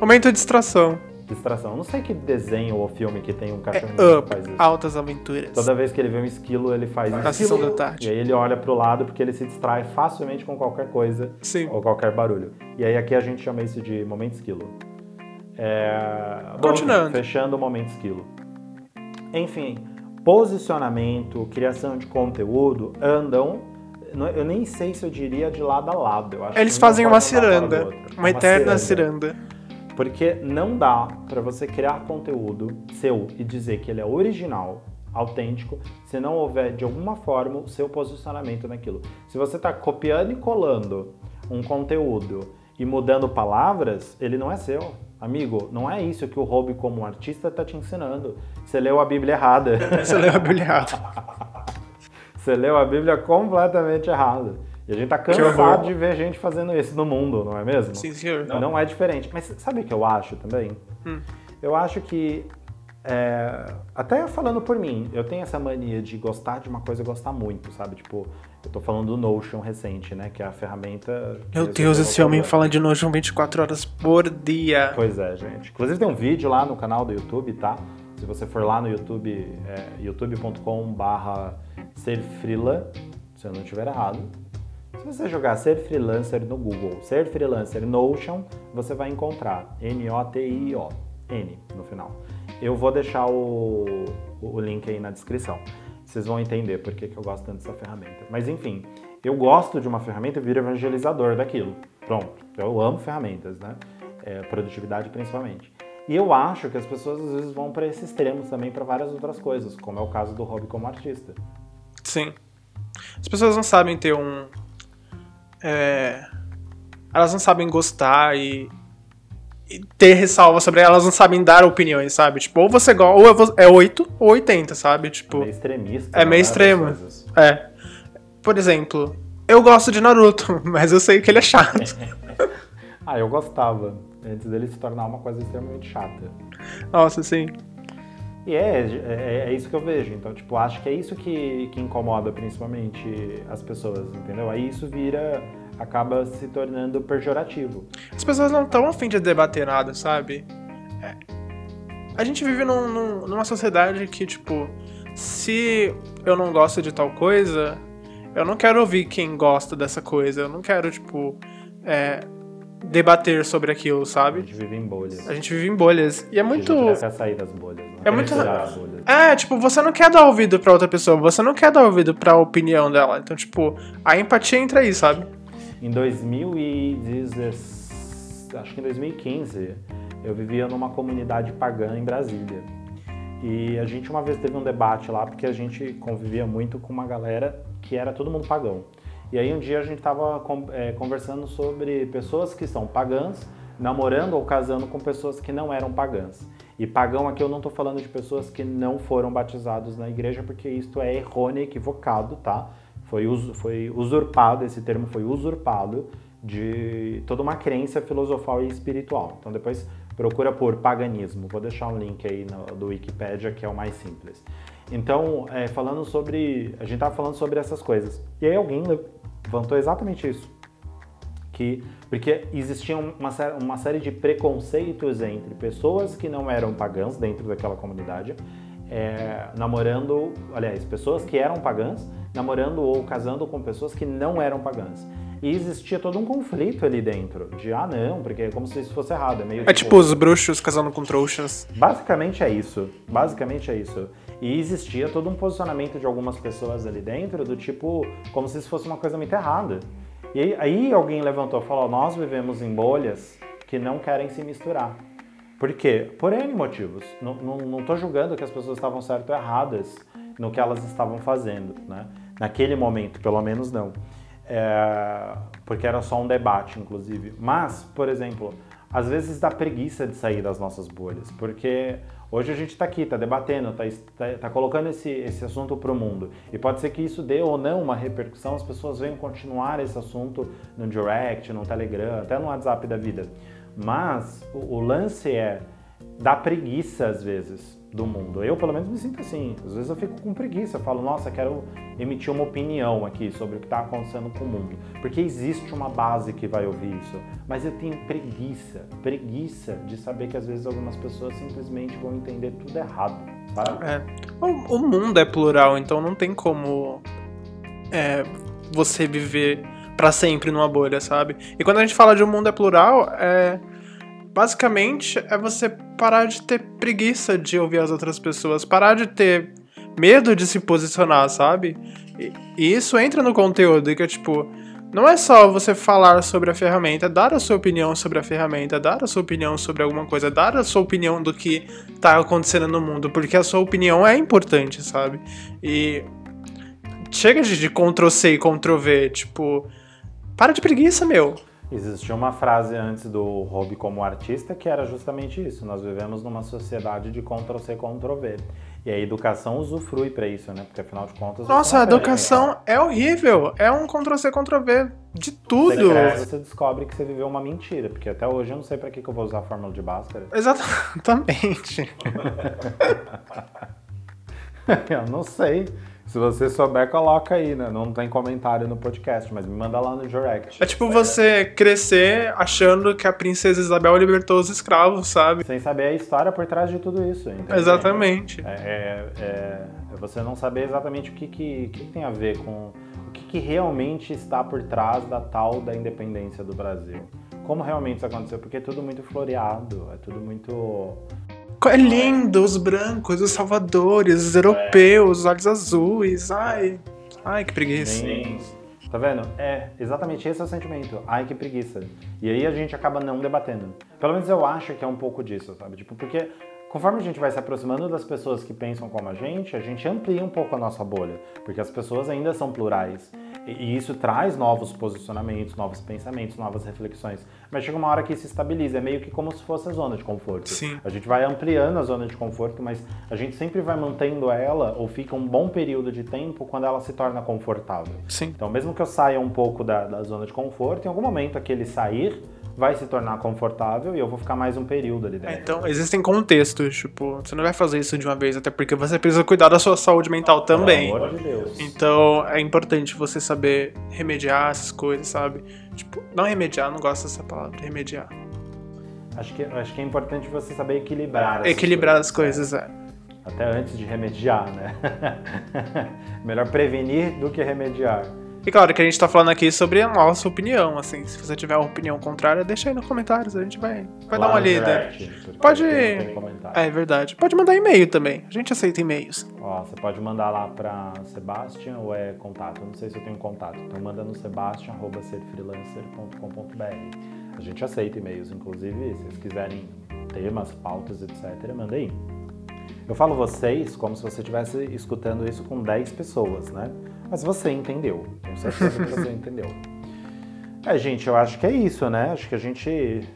Momento de distração. Distração. Não sei que desenho ou filme que tem um cachorro é que faz isso. Altas aventuras. Toda vez que ele vê um esquilo, ele faz Na sessão da tarde. E aí ele olha pro lado porque ele se distrai facilmente com qualquer coisa Sim. ou qualquer barulho. E aí aqui a gente chama isso de momento esquilo. É... Continuando. Bom, fechando o momento esquilo. Enfim, posicionamento, criação de conteúdo andam eu nem sei se eu diria de lado a lado. Eles fazem uma ciranda, uma, uma eterna ciranda. ciranda. Porque não dá para você criar conteúdo seu e dizer que ele é original, autêntico, se não houver de alguma forma o seu posicionamento naquilo. Se você está copiando e colando um conteúdo e mudando palavras, ele não é seu. Amigo, não é isso que o Hobby como artista está te ensinando. Você leu a Bíblia errada. Você leu a Bíblia errada. Você leu a Bíblia completamente errado. E a gente tá cansado de ver gente fazendo isso no mundo, não é mesmo? Sim, senhor. Não, não é diferente. Mas sabe o que eu acho também? Hum. Eu acho que, é, até falando por mim, eu tenho essa mania de gostar de uma coisa e gostar muito, sabe? Tipo, eu tô falando do Notion recente, né? Que é a ferramenta... Meu Deus, esse homem fala de Notion 24 horas por dia. Pois é, gente. Inclusive tem um vídeo lá no canal do YouTube, tá? Se você for lá no YouTube, é, youtube.com barra ser freela, se eu não estiver errado. Se você jogar ser freelancer no Google, ser freelancer Notion, você vai encontrar N-O-T-I-O, N no final. Eu vou deixar o, o link aí na descrição. Vocês vão entender por que, que eu gosto tanto dessa ferramenta. Mas enfim, eu gosto de uma ferramenta e viro evangelizador daquilo. Pronto, eu amo ferramentas, né? É, produtividade principalmente. E eu acho que as pessoas às vezes vão para esses extremos também para várias outras coisas, como é o caso do hobby como artista. Sim. As pessoas não sabem ter um. É, elas não sabem gostar e, e, ter ressalva sobre elas, não sabem dar opiniões, sabe? Tipo, ou você gosta, ou é 8 ou 80, sabe? Tipo, é meio extremista. É meio extremo. É. Por exemplo, eu gosto de Naruto, mas eu sei que ele é chato. Ah, eu gostava. Antes dele se tornar uma coisa extremamente chata. Nossa, sim. E é, é, é, isso que eu vejo. Então, tipo, acho que é isso que, que incomoda principalmente as pessoas, entendeu? Aí isso vira, acaba se tornando pejorativo. As pessoas não estão afim de debater nada, sabe? É. A gente vive num, num, numa sociedade que, tipo, se eu não gosto de tal coisa, eu não quero ouvir quem gosta dessa coisa. Eu não quero, tipo, é, debater sobre aquilo, sabe? A gente vive em bolhas. A gente vive em bolhas. E é muito. A gente sair das bolhas. Não é muito. bolhas. É, tipo, você não quer dar ouvido pra outra pessoa, você não quer dar ouvido pra opinião dela. Então, tipo, a empatia entra aí, sabe? Em 2016. Acho que em 2015, eu vivia numa comunidade pagã em Brasília. E a gente uma vez teve um debate lá, porque a gente convivia muito com uma galera que era todo mundo pagão. E aí um dia a gente estava é, conversando sobre pessoas que são pagãs namorando ou casando com pessoas que não eram pagãs. E pagão aqui eu não estou falando de pessoas que não foram batizados na igreja, porque isto é errôneo, equivocado, tá? Foi, foi usurpado, esse termo foi usurpado de toda uma crença filosofal e espiritual. Então depois procura por paganismo. Vou deixar um link aí no, do Wikipedia que é o mais simples. Então, é, falando sobre. A gente estava falando sobre essas coisas. E aí alguém levantou exatamente isso. Que, porque existia uma, uma série de preconceitos entre pessoas que não eram pagãs dentro daquela comunidade, é, namorando, aliás, pessoas que eram pagãs, namorando ou casando com pessoas que não eram pagãs. E existia todo um conflito ali dentro. De, ah, não, porque é como se isso fosse errado. É, meio é tipo, tipo os bruxos casando com trouxas. Basicamente é isso. Basicamente é isso. E existia todo um posicionamento de algumas pessoas ali dentro, do tipo, como se isso fosse uma coisa muito errada. E aí, aí alguém levantou e falou: Nós vivemos em bolhas que não querem se misturar. Por quê? Por N motivos. Não, tô julgando que as pessoas estavam certo ou erradas no que elas estavam fazendo, né? Naquele momento, pelo menos não. É, porque era só um debate, inclusive. Mas, por exemplo, às vezes dá preguiça de sair das nossas bolhas, porque hoje a gente está aqui, está debatendo, está tá, tá colocando esse, esse assunto para o mundo. E pode ser que isso dê ou não uma repercussão, as pessoas venham continuar esse assunto no direct, no Telegram, até no WhatsApp da vida. Mas o, o lance é dá preguiça às vezes do mundo. Eu, pelo menos, me sinto assim. Às vezes eu fico com preguiça. Eu falo, nossa, quero emitir uma opinião aqui sobre o que está acontecendo com o mundo. Porque existe uma base que vai ouvir isso. Mas eu tenho preguiça, preguiça de saber que às vezes algumas pessoas simplesmente vão entender tudo errado. É. O, o mundo é plural, então não tem como é, você viver para sempre numa bolha, sabe? E quando a gente fala de um mundo é plural, é basicamente é você parar de ter preguiça de ouvir as outras pessoas, parar de ter medo de se posicionar, sabe? E, e isso entra no conteúdo, que é tipo, não é só você falar sobre a ferramenta, dar a sua opinião sobre a ferramenta, dar a sua opinião sobre alguma coisa, dar a sua opinião do que tá acontecendo no mundo, porque a sua opinião é importante, sabe? E chega de, de Ctrl C e Ctrl V, tipo, para de preguiça, meu. Existia uma frase antes do hobby como artista que era justamente isso. Nós vivemos numa sociedade de Ctrl C, Ctrl V. E a educação usufrui para isso, né? Porque afinal de contas. Nossa, a educação né? é horrível. É um Ctrl C, Ctrl V de tudo. Você, cresce, você descobre que você viveu uma mentira. Porque até hoje eu não sei para que, que eu vou usar a fórmula de Bhaskara. Exatamente. eu não sei. Se você souber, coloca aí, né? Não tem comentário no podcast, mas me manda lá no direct. É tipo você crescer achando que a princesa Isabel libertou os escravos, sabe? Sem saber a história por trás de tudo isso. Entendeu? Exatamente. É, é, é, é, você não saber exatamente o que, que, que tem a ver com o que, que realmente está por trás da tal da independência do Brasil. Como realmente isso aconteceu? Porque é tudo muito floreado, é tudo muito é lindo, os brancos, os salvadores, os europeus, os olhos azuis. Ai, ai, que preguiça. Tá vendo? É exatamente esse é o sentimento. Ai, que preguiça. E aí a gente acaba não debatendo. Pelo menos eu acho que é um pouco disso, sabe? Tipo, porque conforme a gente vai se aproximando das pessoas que pensam como a gente, a gente amplia um pouco a nossa bolha, porque as pessoas ainda são plurais. E isso traz novos posicionamentos, novos pensamentos, novas reflexões. Mas chega uma hora que se estabiliza, é meio que como se fosse a zona de conforto. Sim. A gente vai ampliando a zona de conforto, mas a gente sempre vai mantendo ela ou fica um bom período de tempo quando ela se torna confortável. Sim. Então, mesmo que eu saia um pouco da, da zona de conforto, em algum momento aquele sair vai se tornar confortável e eu vou ficar mais um período ali dentro. então, existem contextos, tipo, você não vai fazer isso de uma vez, até porque você precisa cuidar da sua saúde mental também. Pelo amor de Deus. Então, é importante você saber remediar essas coisas, sabe? Tipo, não remediar, não gosto dessa palavra, remediar. Acho que, acho que é importante você saber equilibrar. Equilibrar as coisas, é. Até antes de remediar, né? Melhor prevenir do que remediar. E claro que a gente tá falando aqui sobre a nossa opinião, assim. Se você tiver uma opinião contrária, deixa aí nos comentários, a gente vai, vai dar uma lida. direct, Pode-. É verdade. Pode mandar e-mail também. A gente aceita e-mails. Ó, você pode mandar lá pra Sebastian ou é contato? Eu não sei se eu tenho contato. Então manda no sebastian.serfreelancer.com.br. A gente aceita e-mails, inclusive, se vocês quiserem temas, pautas, etc., manda aí. Eu falo vocês como se você estivesse escutando isso com 10 pessoas, né? Mas você entendeu. Tenho certeza que você entendeu. É, gente, eu acho que é isso, né? Acho que a gente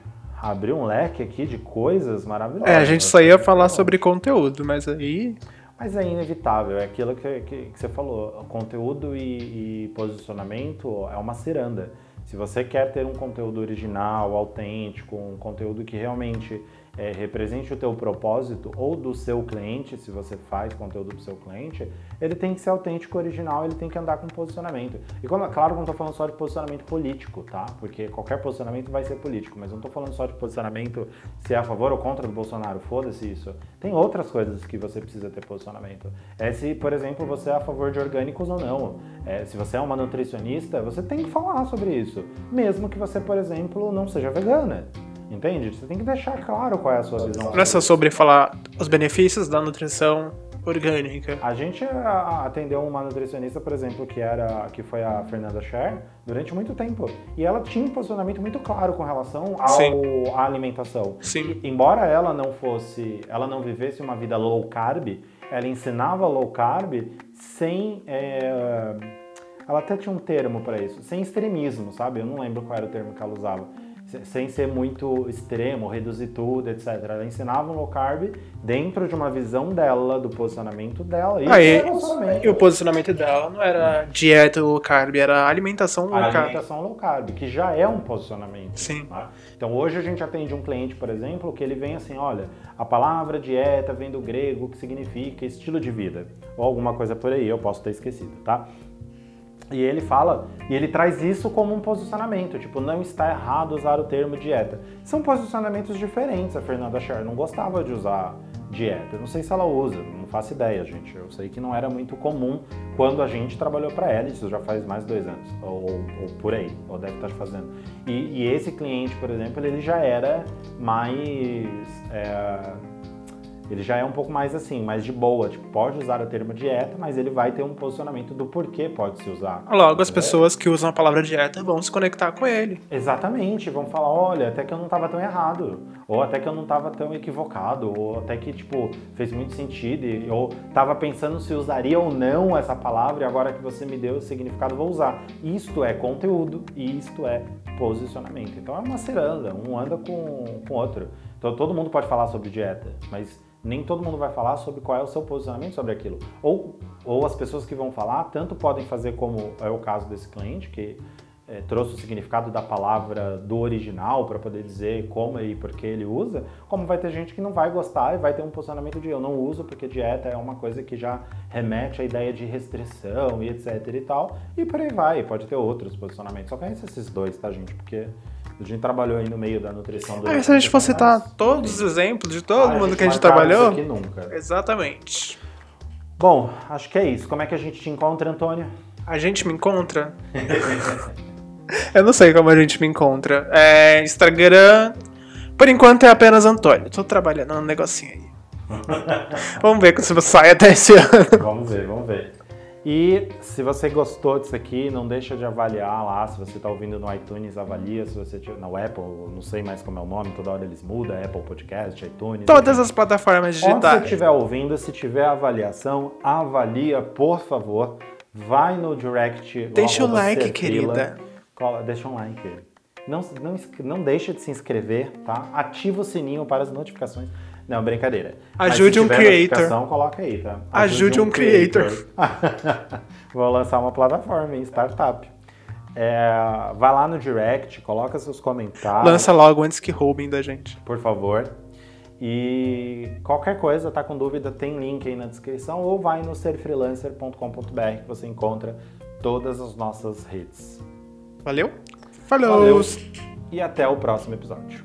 abriu um leque aqui de coisas maravilhosas. É, a gente só ia falar sobre conteúdo, mas aí. Mas é inevitável, é aquilo que, que, que você falou. Conteúdo e, e posicionamento é uma ciranda. Se você quer ter um conteúdo original, autêntico, um conteúdo que realmente é, represente o teu propósito ou do seu cliente, se você faz conteúdo para o seu cliente, ele tem que ser autêntico, original, ele tem que andar com posicionamento. E quando, claro não estou falando só de posicionamento político, tá? Porque qualquer posicionamento vai ser político, mas não estou falando só de posicionamento se é a favor ou contra do Bolsonaro, foda-se isso. Tem outras coisas que você precisa ter posicionamento. É se, por exemplo, você é a favor de orgânicos ou não. É, se você é uma nutricionista, você tem que falar sobre isso. Mesmo que você, por exemplo, não seja vegana. Entende? Você tem que deixar claro qual é a sua visão. Não é sobre falar os benefícios da nutrição orgânica. A gente a- atendeu uma nutricionista, por exemplo, que era que foi a Fernanda Scher, durante muito tempo. E ela tinha um posicionamento muito claro com relação ao, à alimentação. Sim. E, embora ela não fosse, ela não vivesse uma vida low carb, ela ensinava low carb sem é, ela até tinha um termo para isso, sem extremismo, sabe? Eu não lembro qual era o termo que ela usava. Se- Sem ser muito extremo, reduzir tudo, etc. Ela ensinava um low carb dentro de uma visão dela, do posicionamento dela. Aí, posicionamento. e o posicionamento dela não era dieta low carb, era alimentação low A carb. alimentação low carb, que já é um posicionamento. Sim. tá? Então hoje a gente atende um cliente, por exemplo, que ele vem assim, olha, a palavra dieta vem do grego, que significa estilo de vida, ou alguma coisa por aí, eu posso ter esquecido, tá? E ele fala, e ele traz isso como um posicionamento, tipo, não está errado usar o termo dieta. São posicionamentos diferentes. A Fernanda Scher não gostava de usar dieta. Eu não sei se ela usa, não faço ideia, gente. Eu sei que não era muito comum quando a gente trabalhou para ela, isso já faz mais dois anos, ou, ou por aí, ou deve estar fazendo. E, e esse cliente, por exemplo, ele já era mais. é, ele já é um pouco mais assim, mais de boa. Tipo, pode usar o termo dieta, mas ele vai ter um posicionamento do porquê pode se usar. Logo, as Entendeu? pessoas que usam a palavra dieta vão se conectar com ele. Exatamente, vão falar, olha, até que eu não estava tão errado, ou até que eu não estava tão equivocado, ou até que, tipo, fez muito sentido, e- ou tava pensando se usaria ou não essa palavra, e agora que você me deu o significado, vou usar. Isto é conteúdo, e isto é posicionamento. Então é uma ciranda, um anda com com o outro. Então todo mundo pode falar sobre dieta, mas nem todo mundo vai falar sobre qual é o seu posicionamento sobre aquilo. Ou, ou as pessoas que vão falar, tanto podem fazer como é o caso desse cliente, que é, trouxe o significado da palavra do original para poder dizer como e por que ele usa, como vai ter gente que não vai gostar e vai ter um posicionamento de eu não uso porque dieta é uma coisa que já remete à ideia de restrição e etc e tal, e por aí vai, pode ter outros posicionamentos. Só conhece esses dois, tá gente? Porque a gente trabalhou aí no meio da nutrição do Ah, se a gente for citar todos os exemplos de todo Ah, mundo que a gente isso trabalhou. aqui nunca. Exatamente. Bom, acho que é isso. Como é que a gente te encontra, Antônio? A gente me encontra. Eu não sei como a gente me encontra. É Instagram. Por enquanto é apenas Antônio. Tô trabalhando num negocinho aí. Vamos ver se sai até esse ano. Vamos ver, vamos ver. E se você gostou disso aqui, não deixa de avaliar lá. Se você está ouvindo no iTunes, avalia. Se você tiver no Apple, não sei mais como é o nome, toda hora eles mudam, Apple Podcast, iTunes. Todas enfim. as plataformas Onde você digitais. estiver ouvindo, se tiver avaliação, avalia, por favor. Vai no direct. Deixa o like, querida. Cola- Deixa um like. Não, não, não deixa de se inscrever, tá? Ativa o sininho para as notificações. Não, brincadeira. Ajude um creator. Coloca aí, tá? Ajude um creator. Vou lançar uma plataforma em startup. É, vai lá no direct, coloca seus comentários. Lança logo antes que roubem da gente. Por favor. E qualquer coisa, tá com dúvida, tem link aí na descrição ou vai no serfreelancer.com.br que você encontra todas as nossas redes. Valeu? Falou! Valeu. E até o próximo episódio.